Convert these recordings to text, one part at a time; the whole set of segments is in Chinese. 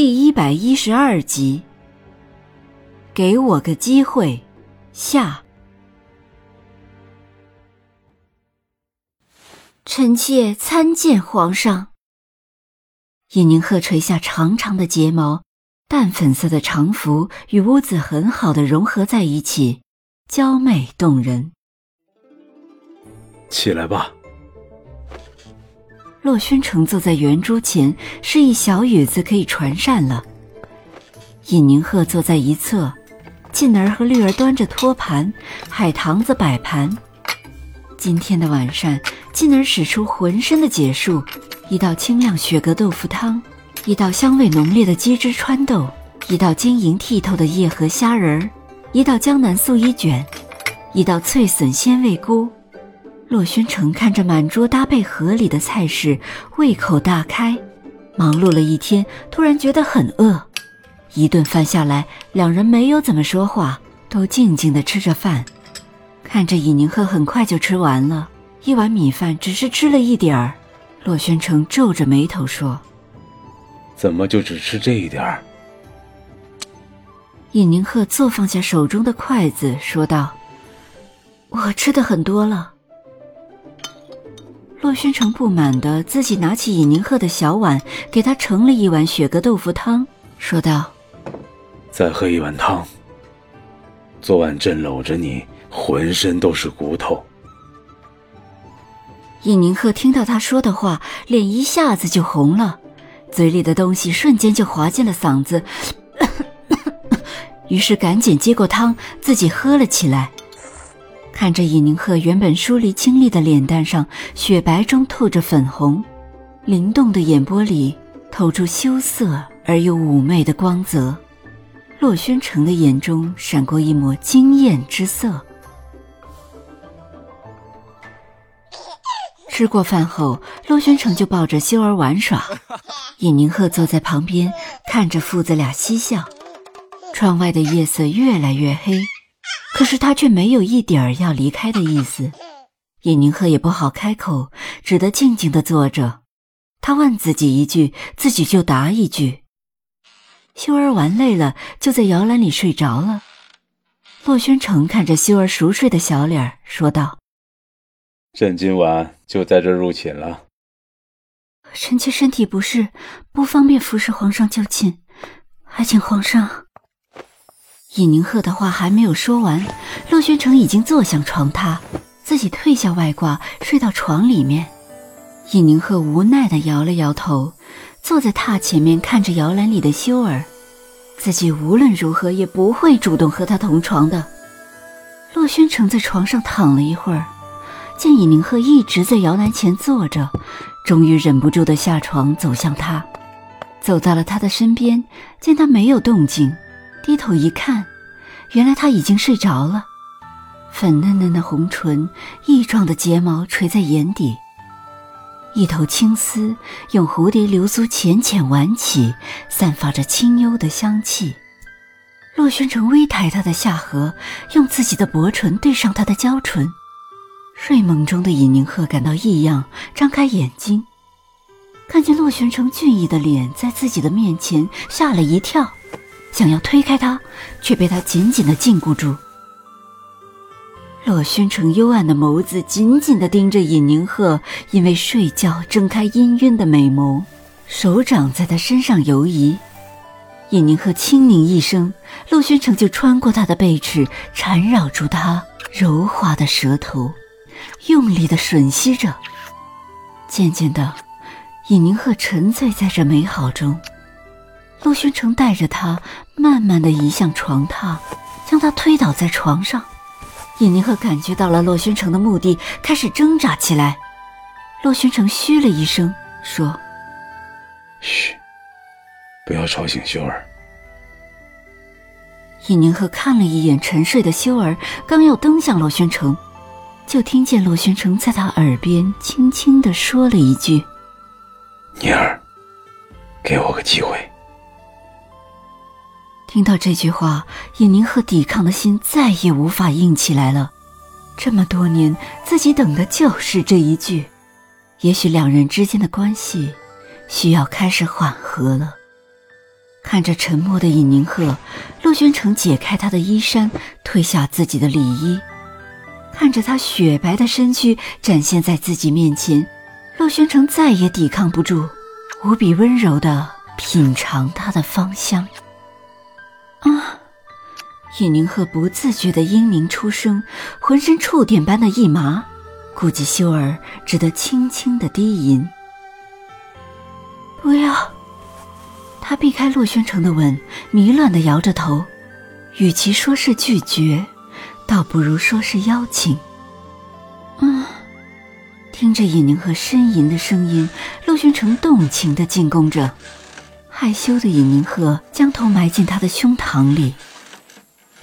第一百一十二集，给我个机会，下。臣妾参见皇上。尹宁鹤垂下长长的睫毛，淡粉色的长服与屋子很好的融合在一起，娇媚动人。起来吧。洛轩城坐在圆桌前，示意小雨子可以传膳了。尹宁鹤坐在一侧，静儿和绿儿端着托盘，海棠子摆盘。今天的晚膳，静儿使出浑身的解数：一道清亮雪蛤豆腐汤，一道香味浓烈的鸡汁川豆，一道晶莹剔透的叶和虾仁儿，一道江南素衣卷，一道脆笋鲜味菇。洛轩成看着满桌搭配合理的菜式，胃口大开。忙碌了一天，突然觉得很饿。一顿饭下来，两人没有怎么说话，都静静的吃着饭。看着尹宁鹤很快就吃完了一碗米饭，只是吃了一点儿。洛轩成皱着眉头说：“怎么就只吃这一点儿？”尹宁鹤坐放下手中的筷子，说道：“我吃的很多了。”洛宣城不满的自己拿起尹宁鹤的小碗，给他盛了一碗雪蛤豆腐汤，说道：“再喝一碗汤。昨晚朕搂着你，浑身都是骨头。”尹宁鹤听到他说的话，脸一下子就红了，嘴里的东西瞬间就滑进了嗓子，于是赶紧接过汤，自己喝了起来。看着尹宁鹤原本疏离清丽的脸蛋上，雪白中透着粉红，灵动的眼波里透出羞涩而又妩媚的光泽。洛宣城的眼中闪过一抹惊艳之色。吃过饭后，洛宣城就抱着修儿玩耍，尹宁鹤坐在旁边看着父子俩嬉笑。窗外的夜色越来越黑。可是他却没有一点儿要离开的意思，尹宁鹤也不好开口，只得静静的坐着。他问自己一句，自己就答一句。秀儿玩累了，就在摇篮里睡着了。洛宣城看着秀儿熟睡的小脸，说道：“朕今晚就在这入寝了。臣妾身体不适，不方便服侍皇上就寝，还请皇上。”尹宁鹤的话还没有说完，洛宣城已经坐向床榻，自己退下外挂，睡到床里面。尹宁鹤无奈地摇了摇头，坐在榻前面看着摇篮里的修儿，自己无论如何也不会主动和他同床的。洛宣城在床上躺了一会儿，见尹宁鹤一直在摇篮前坐着，终于忍不住的下床走向他，走到了他的身边，见他没有动静。低头一看，原来他已经睡着了。粉嫩嫩的红唇，异状的睫毛垂在眼底，一头青丝用蝴蝶流苏浅浅挽起，散发着清幽的香气。洛宣城微抬他的下颌，用自己的薄唇对上他的娇唇。睡梦中的尹宁鹤感到异样，张开眼睛，看见洛宣城俊逸的脸在自己的面前，吓了一跳。想要推开他，却被他紧紧的禁锢住。洛宣城幽暗的眸子紧紧的盯着尹宁鹤，因为睡觉睁开氤氲的美眸，手掌在他身上游移。尹宁鹤轻拧一声，洛宣城就穿过他的背齿，缠绕住他柔滑的舌头，用力的吮吸着。渐渐的，尹宁鹤沉醉在这美好中。陆宣城带着他慢慢的移向床榻，将他推倒在床上。尹宁鹤感觉到了洛宣城的目的，开始挣扎起来。洛宣城嘘了一声，说：“嘘。”不要吵醒修儿。尹宁鹤看了一眼沉睡的修儿，刚要蹬向洛宣城，就听见洛宣城在他耳边轻轻的说了一句：“宁儿，给我个机会。”听到这句话，尹宁鹤抵抗的心再也无法硬起来了。这么多年，自己等的就是这一句。也许两人之间的关系需要开始缓和了。看着沉默的尹宁鹤，陆宣城解开他的衣衫，褪下自己的里衣，看着他雪白的身躯展现在自己面前，陆宣城再也抵抗不住，无比温柔的品尝他的芳香。尹宁鹤不自觉的嘤咛出声，浑身触电般的一麻，估计修儿只得轻轻的低吟：“不要。”他避开洛宣城的吻，迷乱的摇着头，与其说是拒绝，倒不如说是邀请。啊！听着尹宁鹤呻吟的声音，洛宣城动情的进攻着，害羞的尹宁鹤将头埋进他的胸膛里。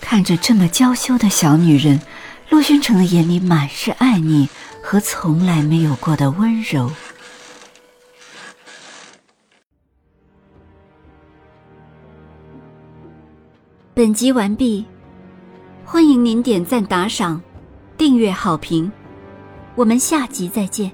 看着这么娇羞的小女人，陆宣城的眼里满是爱溺和从来没有过的温柔。本集完毕，欢迎您点赞、打赏、订阅、好评，我们下集再见。